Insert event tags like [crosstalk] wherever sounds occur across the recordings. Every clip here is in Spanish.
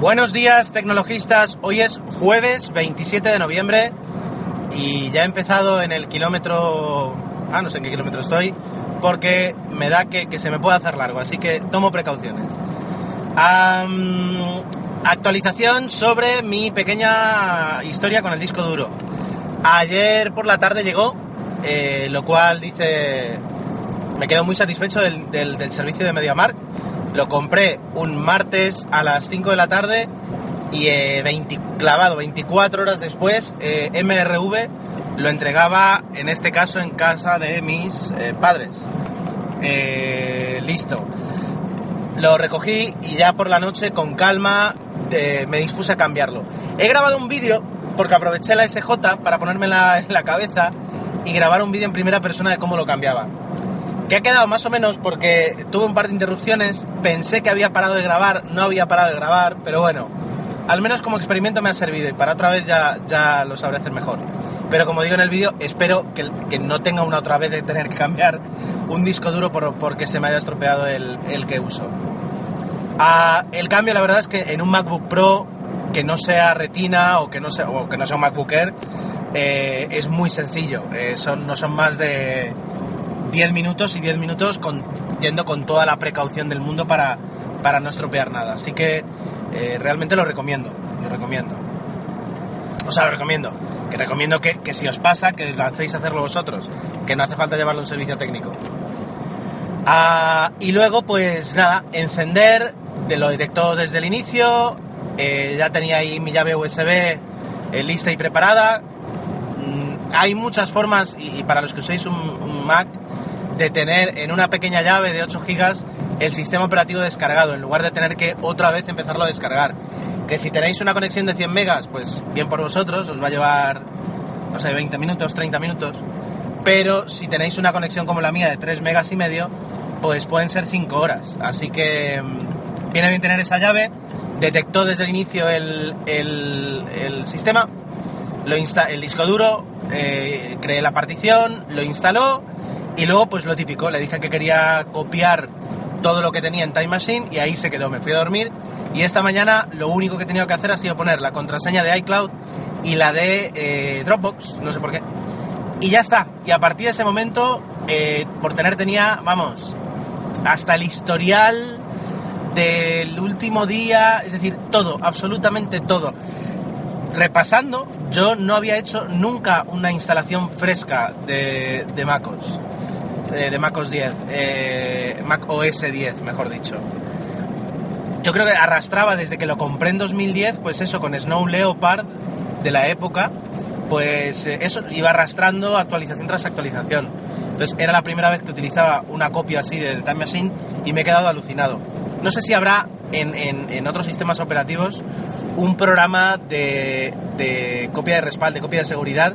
Buenos días, tecnologistas. Hoy es jueves 27 de noviembre y ya he empezado en el kilómetro... Ah, no sé en qué kilómetro estoy, porque me da que, que se me puede hacer largo, así que tomo precauciones. Actualización sobre mi pequeña historia con el disco duro. Ayer por la tarde llegó, eh, lo cual dice... Me quedo muy satisfecho del, del- del servicio de MediaMarkt. Lo compré un martes a las 5 de la tarde y eh, 20 clavado 24 horas después eh, MRV lo entregaba en este caso en casa de mis eh, padres. Eh, listo. Lo recogí y ya por la noche con calma me dispuse a cambiarlo. He grabado un vídeo porque aproveché la SJ para ponérmela en la cabeza y grabar un vídeo en primera persona de cómo lo cambiaba. Que ha quedado más o menos porque tuve un par de interrupciones, pensé que había parado de grabar, no había parado de grabar, pero bueno, al menos como experimento me ha servido y para otra vez ya, ya lo sabré hacer mejor. Pero como digo en el vídeo, espero que, que no tenga una otra vez de tener que cambiar un disco duro por- porque se me haya estropeado el, el que uso. Ah, el cambio, la verdad es que en un MacBook Pro que no sea Retina o que no sea, o que no sea un MacBook Air, eh, es muy sencillo. Eh, son, no son más de 10 minutos y 10 minutos con, yendo con toda la precaución del mundo para, para no estropear nada. Así que eh, realmente lo recomiendo, lo recomiendo. O sea, lo recomiendo. Que recomiendo que, que si os pasa, que lancéis a hacerlo vosotros. Que no hace falta llevarlo a un servicio técnico. Ah, y luego, pues nada, encender, de lo detectó desde el inicio, eh, ya tenía ahí mi llave USB eh, lista y preparada. Mm, hay muchas formas, y, para los que uséis un Mac, de tener en una pequeña llave de 8 GB el sistema operativo descargado, en lugar de tener que otra vez empezarlo a descargar. Que si tenéis una conexión de 100 megas, pues bien por vosotros, os va a llevar, no sé, 20 minutos, 30 minutos pero si tenéis una conexión como la mía de 3 megas y medio, pues pueden ser 5 horas. Así que mm, viene bien tener esa llave. Detectó desde el inicio el, el- el sistema, lo insta el disco duro, eh, creé la partición, lo instaló y luego pues lo típico, le dije que quería copiar todo lo que tenía en Time Machine y ahí se quedó, me fui a dormir y esta mañana lo único que he tenido que hacer ha sido poner la contraseña de iCloud y la de eh, Dropbox, no sé por qué, y ya está. Y a partir de ese momento, eh, por tener tenía, vamos, hasta el historial del último día, es decir, todo, absolutamente todo. Repasando, yo no había hecho nunca una instalación fresca de, de MacOS, de MacOS 10, eh, Mac OS 10, mejor dicho. Yo creo que arrastraba desde que lo compré en 2010, pues eso, con Snow Leopard de la época, pues eh, eso iba arrastrando actualización tras actualización. Entonces era la primera vez que utilizaba una copia así de Time Machine y me he quedado alucinado. No sé si habrá en, en- en otros sistemas operativos un programa de, de copia de respaldo, de copia de seguridad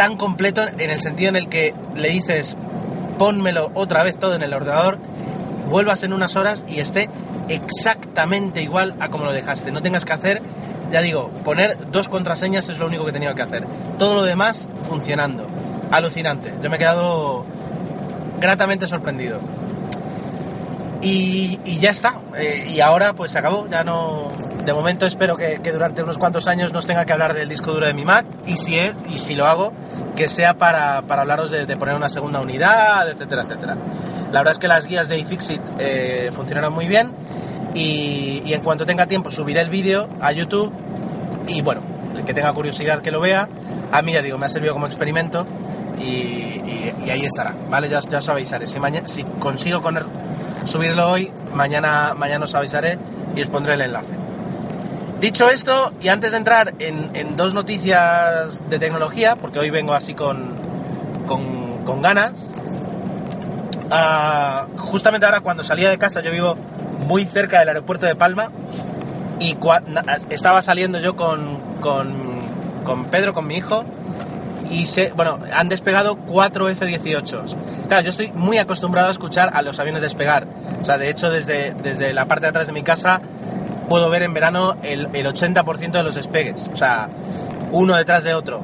tan completo en el sentido en el que le dices pónmelo otra vez todo en el ordenador, vuelvas en unas horas y esté exactamente igual a como lo dejaste. No tengas que hacer, ya digo, poner dos contraseñas es lo único que he tenido que hacer. Todo lo demás funcionando. Alucinante. Yo me he quedado gratamente sorprendido. Y, ya está. Eh, y ahora pues se acabó. Ya no. De momento espero que, durante unos cuantos años no os tenga que hablar del disco duro de mi Mac. Y si, es, y si lo hago, que sea para, para hablaros de, poner una segunda unidad, etcétera, etcétera. La verdad es que las guías de iFixit eh, funcionaron muy bien. Y, en cuanto tenga tiempo subiré el vídeo a YouTube. Y bueno, el que tenga curiosidad que lo vea. A mí ya digo, me ha servido como experimento. Y, ahí estará, ¿vale? Ya, ya os avisaré. Si, consigo con subirlo hoy, mañana, mañana os avisaré y os pondré el enlace. Dicho esto, y antes de entrar en, dos noticias de tecnología, porque hoy vengo así con, con, con ganas, ah, justamente ahora cuando salía de casa, yo vivo muy cerca del aeropuerto de Palma y estaba saliendo yo con, con, con, Pedro, con mi hijo, y se, bueno, han despegado cuatro F-18. Claro, yo estoy muy acostumbrado a escuchar a los aviones despegar. O sea, de hecho, desde, desde la parte de atrás de mi casa puedo ver en verano el, el 80% de los despegues. O sea, uno detrás de otro.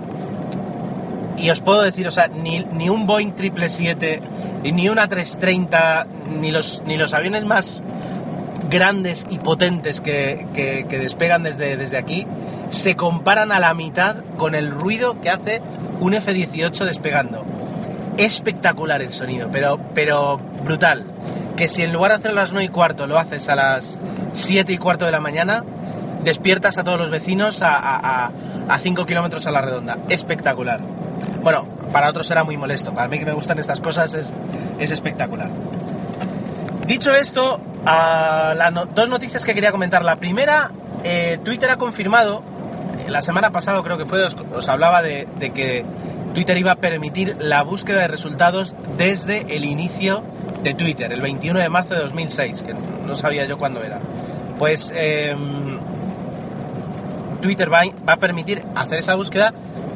Y os puedo decir, o sea, ni, ni un Boeing 777, ni una 330, ni los, ni los aviones más grandes y potentes que, despegan desde, desde aquí se comparan a la mitad con el ruido que hace un F-18 despegando. Espectacular el sonido, pero, pero brutal. Que si en lugar de hacerlo a las 9 y cuarto lo haces a las 7 y cuarto de la mañana, despiertas a todos los vecinos a, a, 5 kilómetros a la redonda. Espectacular. Bueno, para otros será muy molesto. Para mí que me gustan estas cosas es, es espectacular. Dicho esto, las dos noticias que quería comentar. La primera, eh, Twitter ha confirmado, eh, la semana pasada creo que fue, os, hablaba de, que Twitter iba a permitir la búsqueda de resultados desde el inicio de Twitter, el 21 de marzo de 2006, que no sabía yo cuándo era. Pues em, Twitter va, a permitir hacer esa búsqueda,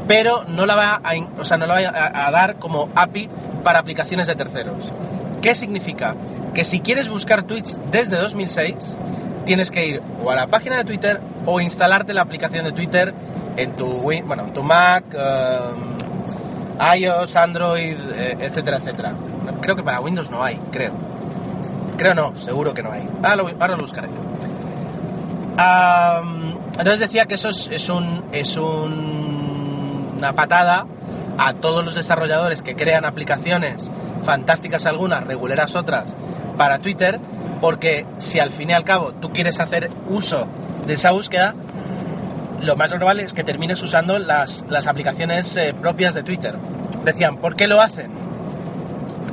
pero no la va a, o sea, no la va a dar como API para aplicaciones de terceros. ¿Qué significa? que si quieres buscar tweets desde 2006, tienes que ir o a la página de Twitter o instalarte la aplicación de Twitter en tu, bueno, en tu Mac, um, iOS, Android, eh, etcétera, etcétera. Creo que para Windows no hay, creo. Creo no, seguro que no hay. Ahora lo, ahora buscaré. entonces decía que eso es, un, es un, una patada a todos los desarrolladores que crean aplicaciones fantásticas algunas, reguleras otras, para Twitter, porque si al fin y al cabo tú quieres hacer uso de esa búsqueda, lo más normal es que termines usando las, aplicaciones eh, propias de Twitter. Decían, ¿por qué lo hacen?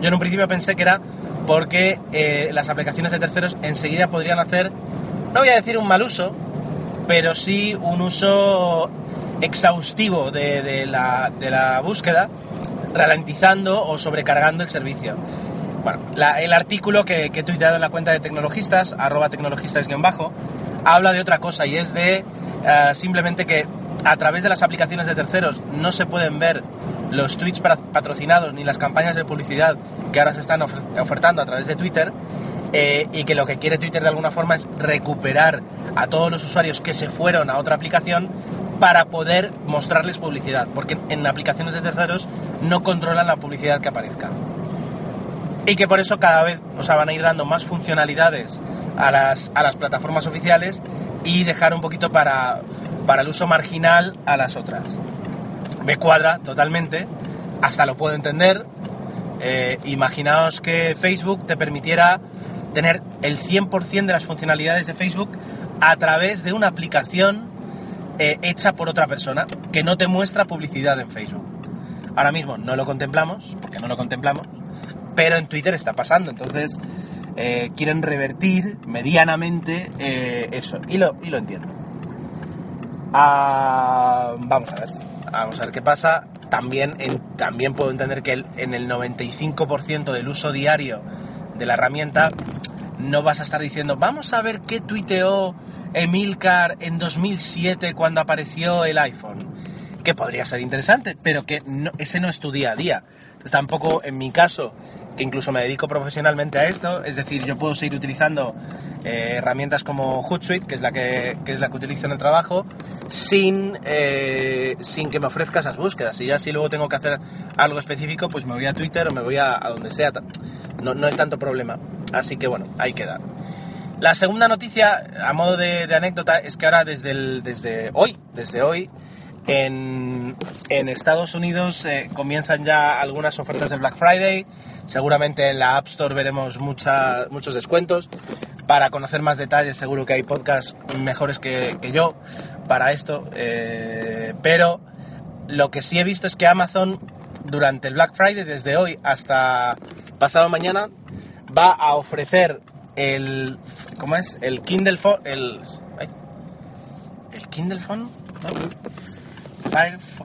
Yo en un principio pensé que era porque eh, las aplicaciones de terceros enseguida podrían hacer, no voy a decir un mal uso, pero sí un uso exhaustivo de, la, de la búsqueda, ralentizando o sobrecargando el servicio. Bueno, el artículo que, que, he tuiteado en la cuenta de tecnologistas, arroba tecnologistas-bajo, habla de otra cosa y es de eh, simplemente que a través de las aplicaciones de terceros no se pueden ver los tweets patrocinados ni las campañas de publicidad que ahora se están ofertando a través de Twitter eh, y que lo que quiere Twitter de alguna forma es recuperar a todos los usuarios que se fueron a otra aplicación para poder mostrarles publicidad, porque en aplicaciones de terceros no controlan la publicidad que aparezca. Y que por eso cada vez o van a ir dando más funcionalidades a las, a las plataformas oficiales y dejar un poquito para, para el uso marginal a las otras. Me cuadra totalmente, hasta lo puedo entender. Eh, imaginaos que Facebook te permitiera tener el 100% de las funcionalidades de Facebook a través de una aplicación eh, hecha por otra persona que no te muestra publicidad en Facebook. Ahora mismo no lo contemplamos, porque no lo contemplamos, pero en Twitter está pasando, entonces eh, quieren revertir medianamente eh, eso, y lo, y lo entiendo. Ah, vamos a ver, vamos a ver qué pasa. También, también puedo entender que en el 95% del uso diario de la herramienta no vas a estar diciendo, vamos a ver qué tuiteó Emilcar en 2007 cuando apareció el iPhone. Que podría ser interesante, pero que ese no es tu día a día. tampoco en mi caso que incluso me dedico profesionalmente a esto, es decir, yo puedo seguir utilizando eh, herramientas como Hootsuite, que es la que, es la que utilizo en el trabajo, sin, eh, sin que me ofrezca esas búsquedas. Y ya si luego tengo que hacer algo específico, pues me voy a Twitter o me voy a, donde sea. No, no, es tanto problema. Así que bueno, ahí queda. La segunda noticia, a modo de, anécdota, es que ahora desde, desde hoy, desde hoy, en, Estados Unidos eh, comienzan ya algunas ofertas de Black Friday, Seguramente en la App Store veremos muchos descuentos. Para conocer más detalles seguro que hay podcasts mejores que, yo para esto. Eh, pero lo que sí he visto es que Amazon durante el Black Friday, desde hoy hasta pasado mañana, va a ofrecer el... ¿Cómo es? El Kindle Phone... El, ¿El Kindle Phone?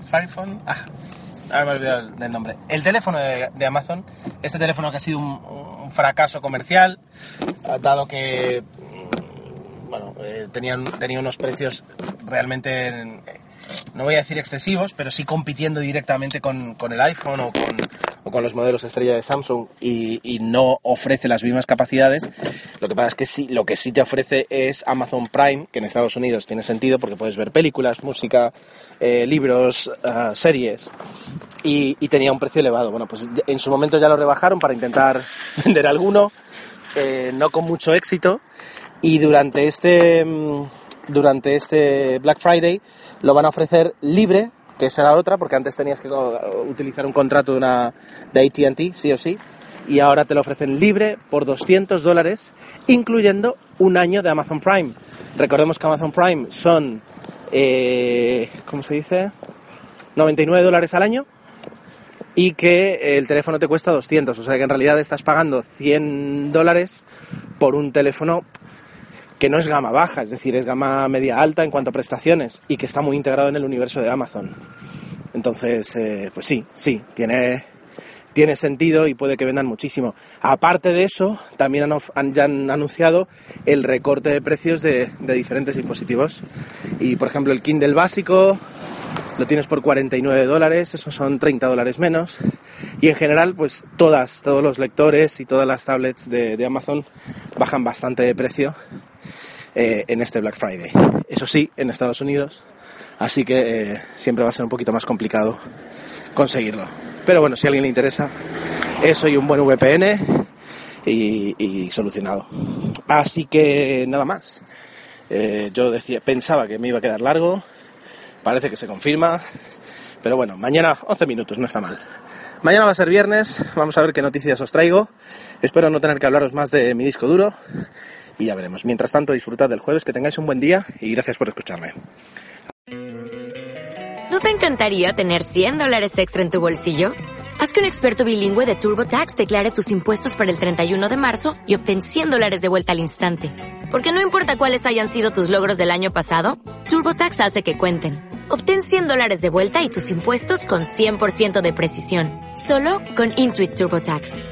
Fire Phone... Ah, ahora me he olvidado del nombre. El teléfono de, Amazon, este teléfono que ha sido un, fracaso comercial, dado que mm, bueno, eh, tenía unos precios realmente no voy a decir excesivos, pero sí compitiendo directamente con, el iPhone o con, los modelos estrella de Samsung y, no ofrece las mismas capacidades. Lo que pasa es que sí, lo que sí te ofrece es Amazon Prime, que en Estados Unidos tiene sentido porque puedes ver películas, música, eh, libros, ah, series. Y, tenía un precio elevado. Bueno, pues en su momento ya lo rebajaron para intentar [laughs] vender alguno, eh, no con mucho éxito. Y durante este, mm, durante este Black Friday lo van a ofrecer libre, que será la otra, porque antes tenías que utilizar un contrato de, de ATT, sí o sí, y ahora te lo ofrecen libre por 200 dólares, incluyendo un año de Amazon Prime. Recordemos que Amazon Prime son, eh, ¿cómo se dice? 99 dólares al año y que el teléfono te cuesta 200, o sea que en realidad estás pagando 100 dólares por un teléfono que no es gama baja, es decir, es gama media alta en cuanto a prestaciones y que está muy integrado en el universo de Amazon. Entonces, eh, pues sí, sí, tiene, tiene sentido y puede que vendan muchísimo. Aparte de eso, también han, ya anunciado el recorte de precios de, diferentes dispositivos. Y por ejemplo, el Kindle básico lo tienes por 49 dólares, esos son 30 dólares menos. Y en general, pues todas, todos los lectores y todas las tablets de Amazon bajan bastante de precio eh, en este Black Friday. Eso sí, en Estados Unidos, así que eh, siempre va a ser un poquito más complicado conseguirlo. Pero bueno, si a alguien le interesa, eso y un buen VPN y, solucionado. Así que nada más. Eh, yo decía, pensaba que me iba a quedar largo, parece que se confirma, pero bueno, mañana 11 minutos, no está mal. Mañana va a ser viernes, vamos a ver qué noticias os traigo. Espero no tener que hablaros más de mi disco duro y ya veremos. Mientras tanto, disfrutad del jueves, que tengáis un buen día y gracias por escucharme. ¿No te encantaría tener 100 dólares extra en tu bolsillo? Haz que un experto bilingüe de TurboTax declare tus impuestos para el 31 de marzo y obtén 100 dólares de vuelta al instante. Porque no importa cuáles hayan sido tus logros del año pasado, TurboTax hace que cuenten. Obtén 100 dólares de vuelta y tus impuestos con 100% de precisión. Solo con Intuit TurboTax.